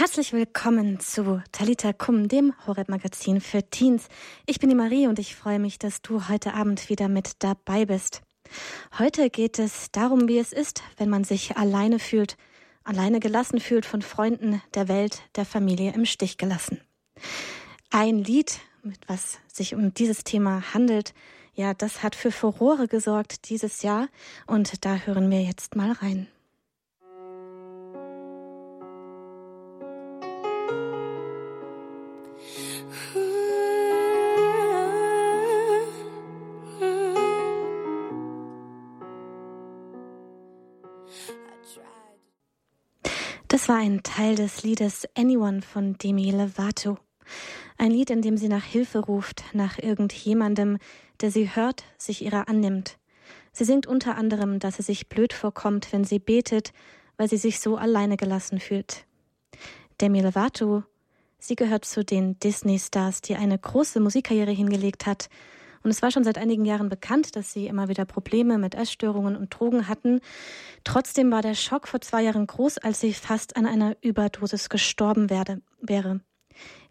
Herzlich willkommen zu Talita Kum, dem Horeb-Magazin für Teens. Ich bin die Marie und ich freue mich, dass du heute Abend wieder mit dabei bist. Heute geht es darum, wie es ist, wenn man sich alleine fühlt, alleine gelassen fühlt von Freunden, der Welt, der Familie im Stich gelassen. Ein Lied, mit was sich um dieses Thema handelt, ja, das hat für Furore gesorgt dieses Jahr und da hören wir jetzt mal rein. Das war ein Teil des Liedes Anyone von Demi Lovato. Ein Lied, in dem sie nach Hilfe ruft, nach irgendjemandem, der sie hört, sich ihrer annimmt. Sie singt unter anderem, dass sie sich blöd vorkommt, wenn sie betet, weil sie sich so alleine gelassen fühlt. Demi Lovato, sie gehört zu den Disney-Stars, die eine große Musikkarriere hingelegt hat und es war schon seit einigen Jahren bekannt, dass sie immer wieder Probleme mit Essstörungen und Drogen hatten. Trotzdem war der Schock vor zwei Jahren groß, als sie fast an einer Überdosis gestorben werde, wäre.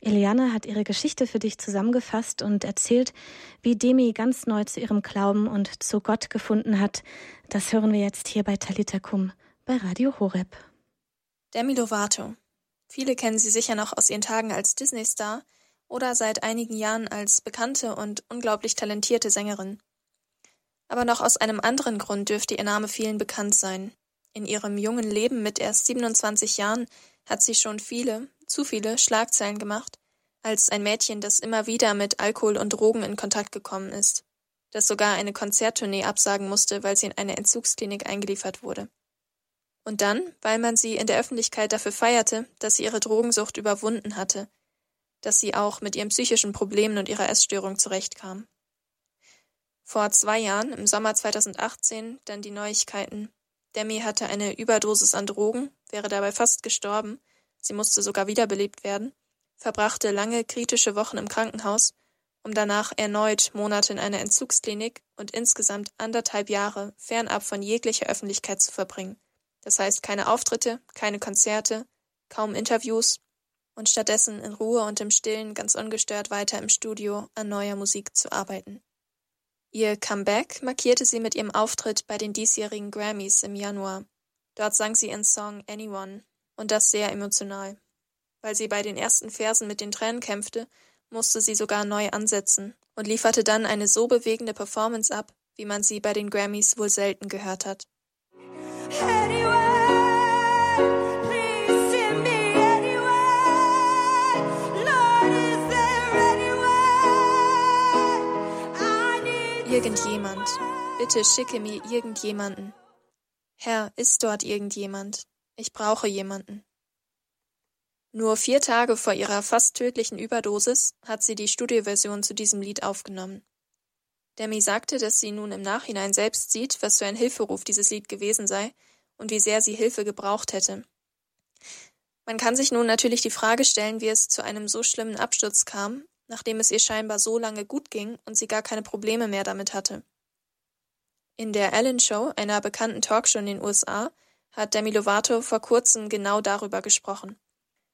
Eliane hat ihre Geschichte für dich zusammengefasst und erzählt, wie Demi ganz neu zu ihrem Glauben und zu Gott gefunden hat. Das hören wir jetzt hier bei Talitakum bei Radio Horeb. Demi Lovato. Viele kennen sie sicher noch aus ihren Tagen als Disney-Star, oder seit einigen Jahren als bekannte und unglaublich talentierte Sängerin. Aber noch aus einem anderen Grund dürfte ihr Name vielen bekannt sein. In ihrem jungen Leben mit erst 27 Jahren hat sie schon viele, zu viele Schlagzeilen gemacht, als ein Mädchen, das immer wieder mit Alkohol und Drogen in Kontakt gekommen ist, das sogar eine Konzerttournee absagen musste, weil sie in eine Entzugsklinik eingeliefert wurde. Und dann, weil man sie in der Öffentlichkeit dafür feierte, dass sie ihre Drogensucht überwunden hatte, dass sie auch mit ihren psychischen Problemen und ihrer Essstörung zurechtkam. Vor zwei Jahren, im Sommer 2018, dann die Neuigkeiten. Demi hatte eine Überdosis an Drogen, wäre dabei fast gestorben, sie musste sogar wiederbelebt werden, verbrachte lange kritische Wochen im Krankenhaus, um danach erneut Monate in einer Entzugsklinik und insgesamt anderthalb Jahre fernab von jeglicher Öffentlichkeit zu verbringen. Das heißt keine Auftritte, keine Konzerte, kaum Interviews, und stattdessen in Ruhe und im Stillen ganz ungestört weiter im Studio an neuer Musik zu arbeiten. Ihr Comeback markierte sie mit ihrem Auftritt bei den diesjährigen Grammys im Januar. Dort sang sie ihren Song Anyone und das sehr emotional. Weil sie bei den ersten Versen mit den Tränen kämpfte, musste sie sogar neu ansetzen und lieferte dann eine so bewegende Performance ab, wie man sie bei den Grammys wohl selten gehört hat. Anyway. Bitte schicke mir irgendjemanden. Herr, ist dort irgendjemand? Ich brauche jemanden. Nur vier Tage vor ihrer fast tödlichen Überdosis hat sie die Studioversion zu diesem Lied aufgenommen. Demi sagte, dass sie nun im Nachhinein selbst sieht, was für ein Hilferuf dieses Lied gewesen sei und wie sehr sie Hilfe gebraucht hätte. Man kann sich nun natürlich die Frage stellen, wie es zu einem so schlimmen Absturz kam nachdem es ihr scheinbar so lange gut ging und sie gar keine Probleme mehr damit hatte. In der Ellen Show, einer bekannten Talkshow in den USA, hat Demi Lovato vor kurzem genau darüber gesprochen.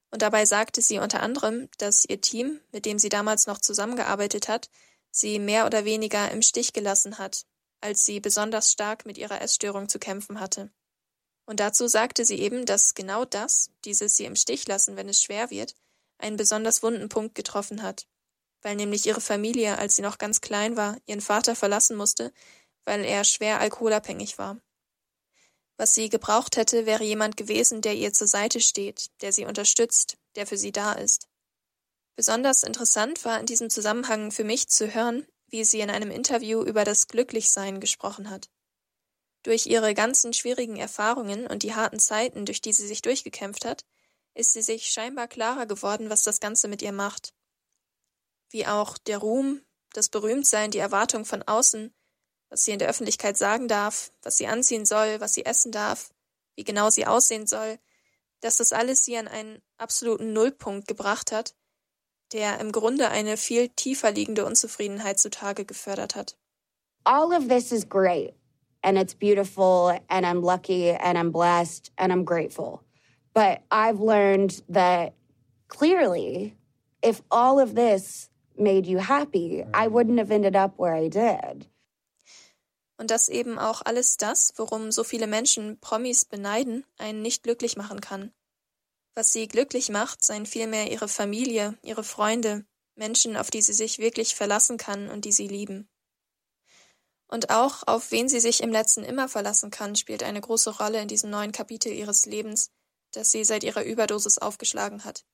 Und dabei sagte sie unter anderem, dass ihr Team, mit dem sie damals noch zusammengearbeitet hat, sie mehr oder weniger im Stich gelassen hat, als sie besonders stark mit ihrer Essstörung zu kämpfen hatte. Und dazu sagte sie eben, dass genau das, dieses sie im Stich lassen, wenn es schwer wird, einen besonders wunden Punkt getroffen hat weil nämlich ihre Familie, als sie noch ganz klein war, ihren Vater verlassen musste, weil er schwer alkoholabhängig war. Was sie gebraucht hätte, wäre jemand gewesen, der ihr zur Seite steht, der sie unterstützt, der für sie da ist. Besonders interessant war in diesem Zusammenhang für mich zu hören, wie sie in einem Interview über das Glücklichsein gesprochen hat. Durch ihre ganzen schwierigen Erfahrungen und die harten Zeiten, durch die sie sich durchgekämpft hat, ist sie sich scheinbar klarer geworden, was das Ganze mit ihr macht wie auch der Ruhm, das Berühmtsein, die Erwartung von außen, was sie in der Öffentlichkeit sagen darf, was sie anziehen soll, was sie essen darf, wie genau sie aussehen soll, dass das alles sie an einen absoluten Nullpunkt gebracht hat, der im Grunde eine viel tiefer liegende Unzufriedenheit zutage gefördert hat. All of this is great and it's beautiful and I'm lucky and I'm blessed and I'm grateful. But I've learned that clearly, if all of this made you happy, I wouldn't have ended up where I did. Und dass eben auch alles das, worum so viele Menschen Promis beneiden, einen nicht glücklich machen kann. Was sie glücklich macht, seien vielmehr ihre Familie, ihre Freunde, Menschen, auf die sie sich wirklich verlassen kann und die sie lieben. Und auch auf wen sie sich im letzten immer verlassen kann, spielt eine große Rolle in diesem neuen Kapitel ihres Lebens, das sie seit ihrer Überdosis aufgeschlagen hat.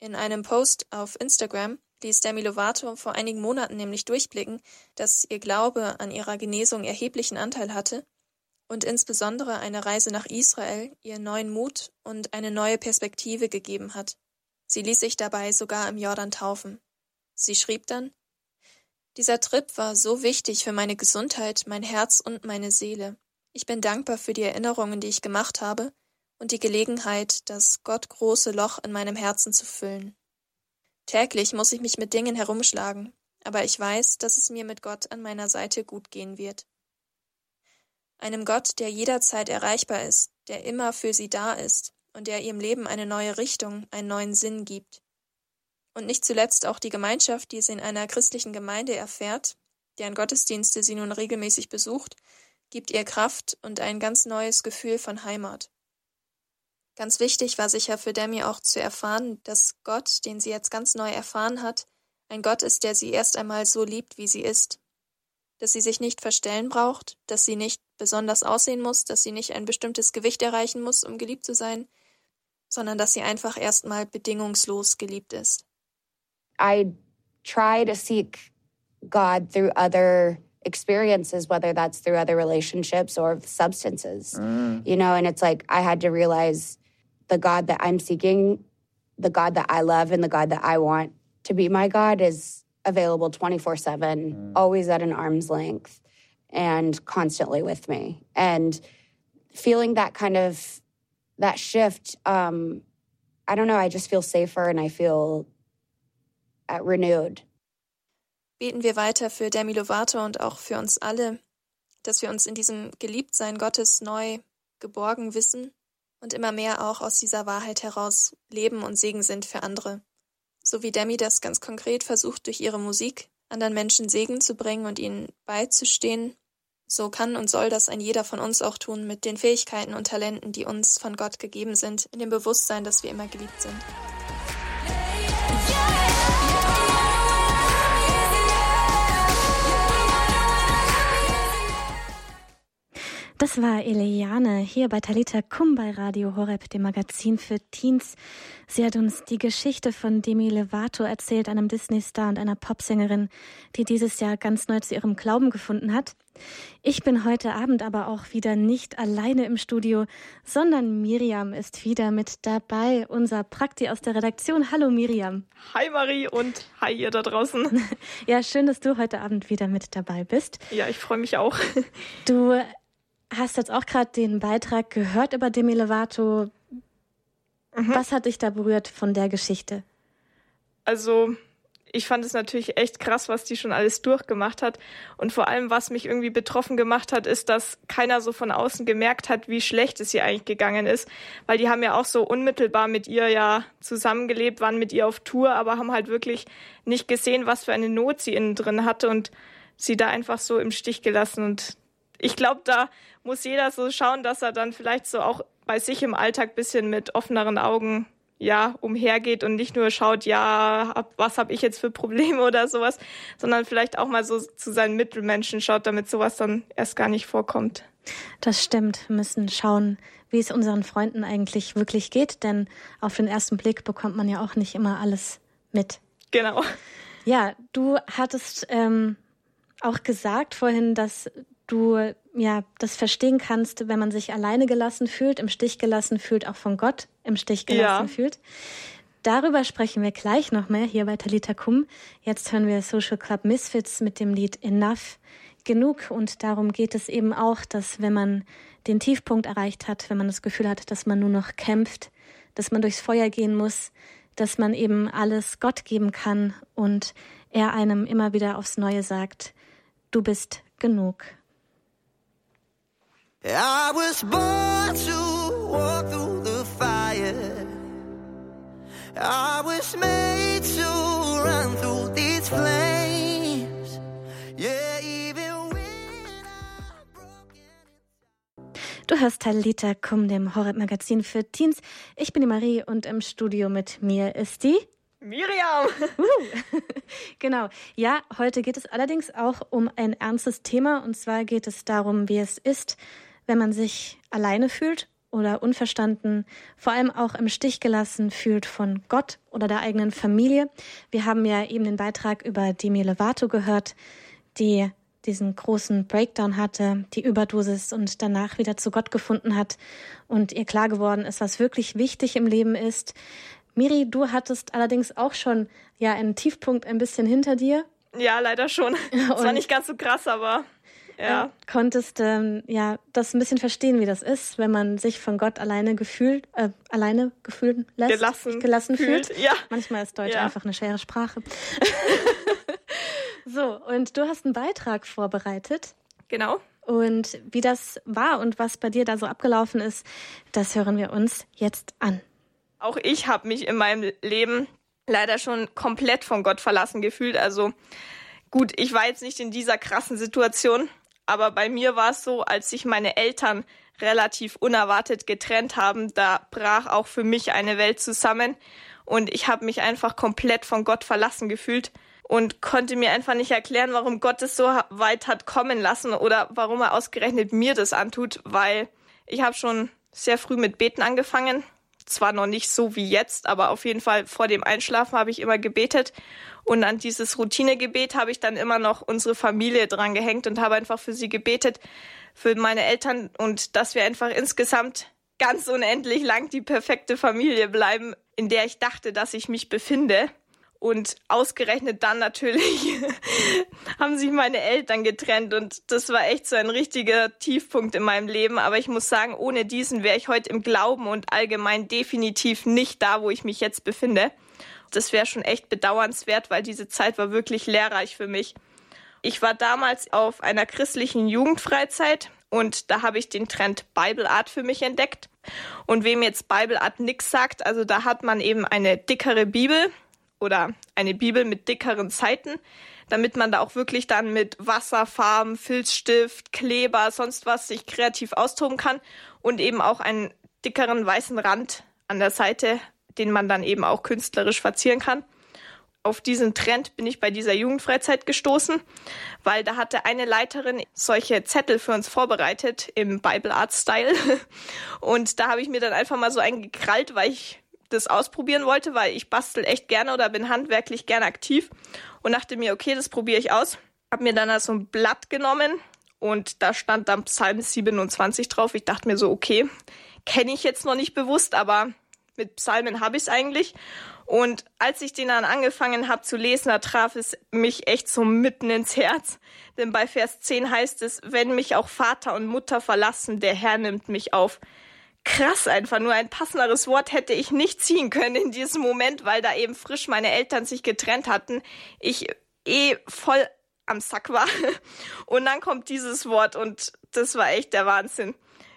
In einem Post auf Instagram ließ Demi Lovato vor einigen Monaten nämlich durchblicken, dass ihr Glaube an ihrer Genesung erheblichen Anteil hatte und insbesondere eine Reise nach Israel ihr neuen Mut und eine neue Perspektive gegeben hat. Sie ließ sich dabei sogar im Jordan taufen. Sie schrieb dann Dieser Trip war so wichtig für meine Gesundheit, mein Herz und meine Seele. Ich bin dankbar für die Erinnerungen, die ich gemacht habe und die Gelegenheit, das Gott große Loch in meinem Herzen zu füllen. Täglich muss ich mich mit Dingen herumschlagen, aber ich weiß, dass es mir mit Gott an meiner Seite gut gehen wird. Einem Gott, der jederzeit erreichbar ist, der immer für sie da ist und der ihrem Leben eine neue Richtung, einen neuen Sinn gibt. Und nicht zuletzt auch die Gemeinschaft, die sie in einer christlichen Gemeinde erfährt, deren Gottesdienste sie nun regelmäßig besucht, gibt ihr Kraft und ein ganz neues Gefühl von Heimat. Ganz wichtig war sicher für Demi auch zu erfahren, dass Gott, den sie jetzt ganz neu erfahren hat, ein Gott ist, der sie erst einmal so liebt, wie sie ist. Dass sie sich nicht verstellen braucht, dass sie nicht besonders aussehen muss, dass sie nicht ein bestimmtes Gewicht erreichen muss, um geliebt zu sein, sondern dass sie einfach erstmal bedingungslos geliebt ist. I try to seek God through other experiences, whether that's through other relationships or substances, mm. you know, and it's like I had to realize the God that I'm seeking, the God that I love, and the God that I want to be my God is available 24 7, mm. always at an arm's length, and constantly with me. And feeling that kind of that shift, um, I don't know, I just feel safer and I feel uh, renewed. Beten wir weiter für Demi Lovato und auch für uns alle, dass wir uns in diesem Geliebtsein Gottes neu geborgen wissen und immer mehr auch aus dieser Wahrheit heraus leben und Segen sind für andere. So wie Demi das ganz konkret versucht, durch ihre Musik anderen Menschen Segen zu bringen und ihnen beizustehen, so kann und soll das ein jeder von uns auch tun mit den Fähigkeiten und Talenten, die uns von Gott gegeben sind, in dem Bewusstsein, dass wir immer geliebt sind. Das war Eliane hier bei Talita Kum bei Radio Horeb, dem Magazin für Teens. Sie hat uns die Geschichte von Demi Lovato erzählt, einem Disney-Star und einer Popsängerin, die dieses Jahr ganz neu zu ihrem Glauben gefunden hat. Ich bin heute Abend aber auch wieder nicht alleine im Studio, sondern Miriam ist wieder mit dabei, unser Prakti aus der Redaktion. Hallo Miriam. Hi Marie und hi ihr da draußen. Ja, schön, dass du heute Abend wieder mit dabei bist. Ja, ich freue mich auch. Du hast jetzt auch gerade den Beitrag gehört über Demi Lovato. Mhm. Was hat dich da berührt von der Geschichte? Also, ich fand es natürlich echt krass, was die schon alles durchgemacht hat. Und vor allem, was mich irgendwie betroffen gemacht hat, ist, dass keiner so von außen gemerkt hat, wie schlecht es ihr eigentlich gegangen ist. Weil die haben ja auch so unmittelbar mit ihr ja zusammengelebt, waren mit ihr auf Tour, aber haben halt wirklich nicht gesehen, was für eine Not sie innen drin hatte und sie da einfach so im Stich gelassen. Und ich glaube, da muss jeder so schauen, dass er dann vielleicht so auch bei sich im Alltag bisschen mit offeneren Augen ja umhergeht und nicht nur schaut, ja, ab, was habe ich jetzt für Probleme oder sowas, sondern vielleicht auch mal so zu seinen Mittelmenschen schaut, damit sowas dann erst gar nicht vorkommt. Das stimmt. Wir müssen schauen, wie es unseren Freunden eigentlich wirklich geht, denn auf den ersten Blick bekommt man ja auch nicht immer alles mit. Genau. Ja, du hattest ähm, auch gesagt vorhin, dass du ja das verstehen kannst, wenn man sich alleine gelassen fühlt, im Stich gelassen fühlt, auch von Gott im Stich gelassen ja. fühlt. Darüber sprechen wir gleich noch mehr hier bei Talita Kum. Jetzt hören wir Social Club Misfits mit dem Lied Enough. Genug und darum geht es eben auch, dass wenn man den Tiefpunkt erreicht hat, wenn man das Gefühl hat, dass man nur noch kämpft, dass man durchs Feuer gehen muss, dass man eben alles Gott geben kann und er einem immer wieder aufs Neue sagt, du bist genug. I was born to walk through the fire. I was made to run through these flames. Yeah, even when I'm broken. Du hörst Talita Kum, dem Horror-Magazin für Teens. Ich bin die Marie und im Studio mit mir ist die Miriam. genau. Ja, heute geht es allerdings auch um ein ernstes Thema und zwar geht es darum, wie es ist, wenn man sich alleine fühlt oder unverstanden, vor allem auch im Stich gelassen fühlt von Gott oder der eigenen Familie. Wir haben ja eben den Beitrag über Demi Lovato gehört, die diesen großen Breakdown hatte, die Überdosis und danach wieder zu Gott gefunden hat und ihr klar geworden ist, was wirklich wichtig im Leben ist. Miri, du hattest allerdings auch schon ja einen Tiefpunkt ein bisschen hinter dir. Ja, leider schon. Es war nicht ganz so krass, aber ja. Äh, konntest ähm, ja das ein bisschen verstehen, wie das ist, wenn man sich von Gott alleine gefühlt, äh, alleine gefühlt lässt, gelassen, gelassen fühlt. fühlt. Ja. Manchmal ist Deutsch ja. einfach eine schwere Sprache. so, und du hast einen Beitrag vorbereitet. Genau. Und wie das war und was bei dir da so abgelaufen ist, das hören wir uns jetzt an. Auch ich habe mich in meinem Leben leider schon komplett von Gott verlassen gefühlt. Also gut, ich war jetzt nicht in dieser krassen Situation, aber bei mir war es so, als sich meine Eltern relativ unerwartet getrennt haben, da brach auch für mich eine Welt zusammen und ich habe mich einfach komplett von Gott verlassen gefühlt und konnte mir einfach nicht erklären, warum Gott es so weit hat kommen lassen oder warum er ausgerechnet mir das antut, weil ich habe schon sehr früh mit Beten angefangen. Zwar noch nicht so wie jetzt, aber auf jeden Fall vor dem Einschlafen habe ich immer gebetet und an dieses Routinegebet habe ich dann immer noch unsere Familie dran gehängt und habe einfach für sie gebetet, für meine Eltern und dass wir einfach insgesamt ganz unendlich lang die perfekte Familie bleiben, in der ich dachte, dass ich mich befinde. Und ausgerechnet dann natürlich haben sich meine Eltern getrennt und das war echt so ein richtiger Tiefpunkt in meinem Leben. Aber ich muss sagen, ohne diesen wäre ich heute im Glauben und allgemein definitiv nicht da, wo ich mich jetzt befinde das wäre schon echt bedauernswert, weil diese Zeit war wirklich lehrreich für mich. Ich war damals auf einer christlichen Jugendfreizeit und da habe ich den Trend Bible Art für mich entdeckt. Und wem jetzt Bible Art nix sagt, also da hat man eben eine dickere Bibel oder eine Bibel mit dickeren Seiten, damit man da auch wirklich dann mit Wasserfarben, Filzstift, Kleber, sonst was sich kreativ austoben kann und eben auch einen dickeren weißen Rand an der Seite den man dann eben auch künstlerisch verzieren kann. Auf diesen Trend bin ich bei dieser Jugendfreizeit gestoßen, weil da hatte eine Leiterin solche Zettel für uns vorbereitet im Bible Art Style. Und da habe ich mir dann einfach mal so einen gekrallt, weil ich das ausprobieren wollte, weil ich bastel echt gerne oder bin handwerklich gerne aktiv und dachte mir, okay, das probiere ich aus. Habe mir dann so also ein Blatt genommen und da stand dann Psalm 27 drauf. Ich dachte mir so, okay, kenne ich jetzt noch nicht bewusst, aber mit Psalmen habe ich es eigentlich. Und als ich den dann angefangen habe zu lesen, da traf es mich echt so mitten ins Herz. Denn bei Vers 10 heißt es, wenn mich auch Vater und Mutter verlassen, der Herr nimmt mich auf. Krass einfach, nur ein passenderes Wort hätte ich nicht ziehen können in diesem Moment, weil da eben frisch meine Eltern sich getrennt hatten. Ich eh voll am Sack war. Und dann kommt dieses Wort und das war echt der Wahnsinn.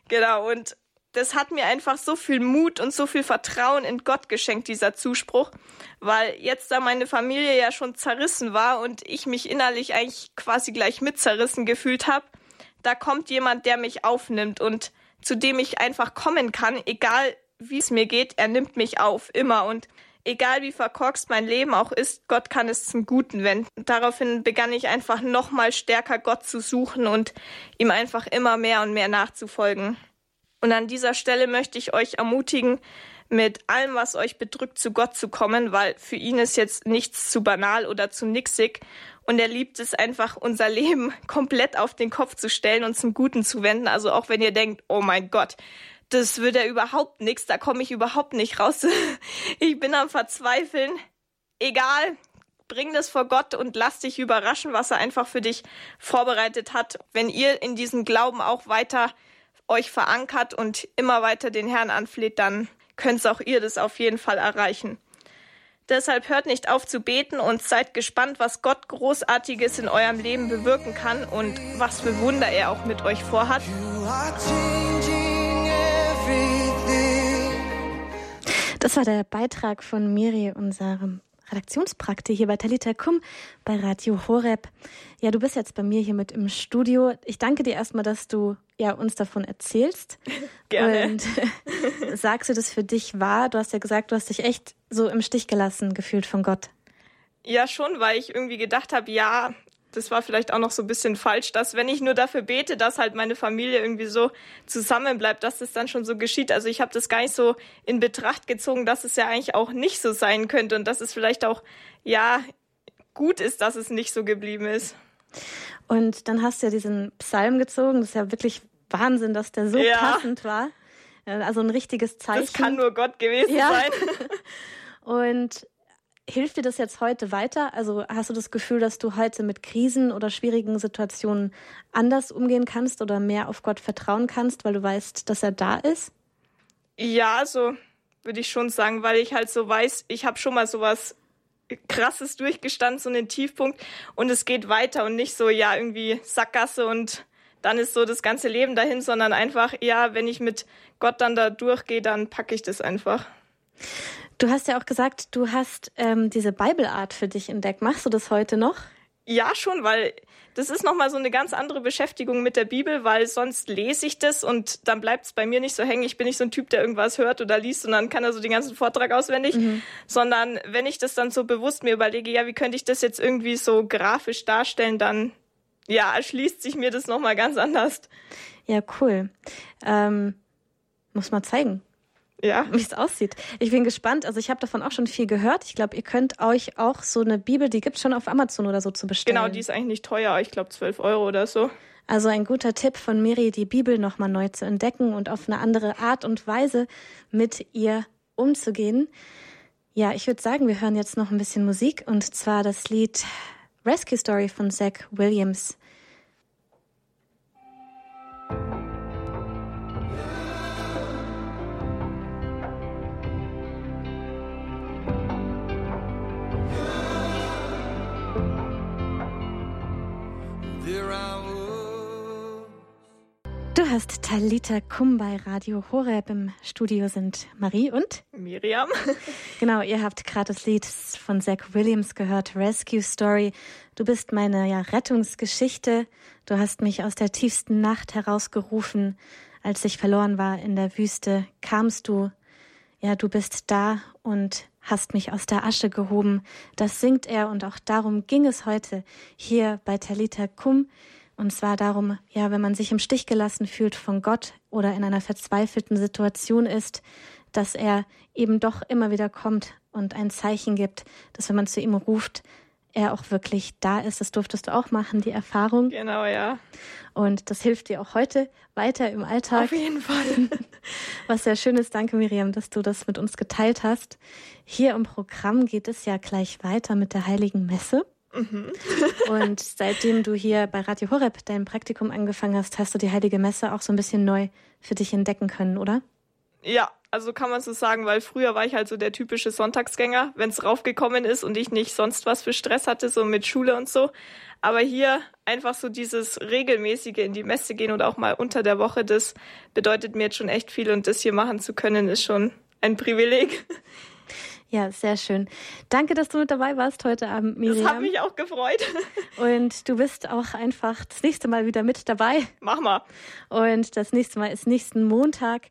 Genau, und das hat mir einfach so viel Mut und so viel Vertrauen in Gott geschenkt, dieser Zuspruch, weil jetzt da meine Familie ja schon zerrissen war und ich mich innerlich eigentlich quasi gleich mit zerrissen gefühlt habe, da kommt jemand, der mich aufnimmt und zu dem ich einfach kommen kann, egal wie es mir geht, er nimmt mich auf, immer und egal wie verkorkst mein Leben auch ist, Gott kann es zum Guten wenden. Daraufhin begann ich einfach nochmal stärker Gott zu suchen und ihm einfach immer mehr und mehr nachzufolgen. Und an dieser Stelle möchte ich euch ermutigen, mit allem, was euch bedrückt, zu Gott zu kommen, weil für ihn ist jetzt nichts zu banal oder zu nixig. Und er liebt es einfach, unser Leben komplett auf den Kopf zu stellen und zum Guten zu wenden. Also auch wenn ihr denkt, oh mein Gott, das wird ja überhaupt nichts, da komme ich überhaupt nicht raus. ich bin am Verzweifeln. Egal, bring das vor Gott und lass dich überraschen, was er einfach für dich vorbereitet hat. Wenn ihr in diesem Glauben auch weiter euch verankert und immer weiter den Herrn anfleht, dann könnt auch ihr das auf jeden Fall erreichen. Deshalb hört nicht auf zu beten und seid gespannt, was Gott Großartiges in eurem Leben bewirken kann und was für Wunder er auch mit euch vorhat. Das war der Beitrag von Miri, unserem Redaktionsprakti hier bei Talita Kum bei Radio Horeb. Ja, du bist jetzt bei mir hier mit im Studio. Ich danke dir erstmal, dass du ja uns davon erzählst. Gerne. Und sagst du das für dich wahr? Du hast ja gesagt, du hast dich echt so im Stich gelassen gefühlt von Gott. Ja, schon, weil ich irgendwie gedacht habe, ja, das war vielleicht auch noch so ein bisschen falsch, dass wenn ich nur dafür bete, dass halt meine Familie irgendwie so zusammenbleibt, dass das dann schon so geschieht. Also ich habe das gar nicht so in Betracht gezogen, dass es ja eigentlich auch nicht so sein könnte und dass es vielleicht auch, ja, gut ist, dass es nicht so geblieben ist. Und dann hast du ja diesen Psalm gezogen. Das ist ja wirklich Wahnsinn, dass der so ja. passend war. Also ein richtiges Zeichen. Das kann nur Gott gewesen ja. sein. Und Hilft dir das jetzt heute weiter? Also hast du das Gefühl, dass du heute mit Krisen oder schwierigen Situationen anders umgehen kannst oder mehr auf Gott vertrauen kannst, weil du weißt, dass er da ist? Ja, so würde ich schon sagen, weil ich halt so weiß, ich habe schon mal sowas krasses durchgestanden, so einen Tiefpunkt und es geht weiter und nicht so, ja, irgendwie Sackgasse und dann ist so das ganze Leben dahin, sondern einfach, ja, wenn ich mit Gott dann da durchgehe, dann packe ich das einfach. Du hast ja auch gesagt, du hast ähm, diese Bibelart für dich entdeckt. Machst du das heute noch? Ja, schon, weil das ist nochmal so eine ganz andere Beschäftigung mit der Bibel, weil sonst lese ich das und dann bleibt es bei mir nicht so hängen. Ich bin nicht so ein Typ, der irgendwas hört oder liest und dann kann er so den ganzen Vortrag auswendig, mhm. sondern wenn ich das dann so bewusst mir überlege, ja, wie könnte ich das jetzt irgendwie so grafisch darstellen, dann ja, erschließt sich mir das nochmal ganz anders. Ja, cool. Ähm, muss man zeigen ja. wie es aussieht. Ich bin gespannt. Also ich habe davon auch schon viel gehört. Ich glaube, ihr könnt euch auch so eine Bibel, die gibt schon auf Amazon oder so zu bestellen. Genau, die ist eigentlich nicht teuer. Ich glaube 12 Euro oder so. Also ein guter Tipp von Miri, die Bibel nochmal neu zu entdecken und auf eine andere Art und Weise mit ihr umzugehen. Ja, ich würde sagen, wir hören jetzt noch ein bisschen Musik und zwar das Lied Rescue Story von Zach Williams. Du hast Talita Kum bei Radio Horeb. Im Studio sind Marie und Miriam. genau, ihr habt gerade das Lied von Zach Williams gehört, Rescue Story. Du bist meine ja, Rettungsgeschichte. Du hast mich aus der tiefsten Nacht herausgerufen. Als ich verloren war in der Wüste, kamst du. Ja, du bist da und hast mich aus der Asche gehoben. Das singt er und auch darum ging es heute hier bei Talita Kum. Und zwar darum, ja, wenn man sich im Stich gelassen fühlt von Gott oder in einer verzweifelten Situation ist, dass er eben doch immer wieder kommt und ein Zeichen gibt, dass wenn man zu ihm ruft, er auch wirklich da ist. Das durftest du auch machen, die Erfahrung. Genau, ja. Und das hilft dir auch heute weiter im Alltag. Auf jeden Fall. Was sehr schön ist. Danke, Miriam, dass du das mit uns geteilt hast. Hier im Programm geht es ja gleich weiter mit der Heiligen Messe. Mhm. und seitdem du hier bei Radio Horeb dein Praktikum angefangen hast, hast du die Heilige Messe auch so ein bisschen neu für dich entdecken können, oder? Ja, also kann man so sagen, weil früher war ich halt so der typische Sonntagsgänger, wenn es raufgekommen ist und ich nicht sonst was für Stress hatte, so mit Schule und so. Aber hier einfach so dieses regelmäßige in die Messe gehen oder auch mal unter der Woche, das bedeutet mir jetzt schon echt viel und das hier machen zu können, ist schon ein Privileg. Ja, sehr schön. Danke, dass du mit dabei warst heute Abend, Miriam. Das hat mich auch gefreut. Und du bist auch einfach das nächste Mal wieder mit dabei. Mach mal. Und das nächste Mal ist nächsten Montag.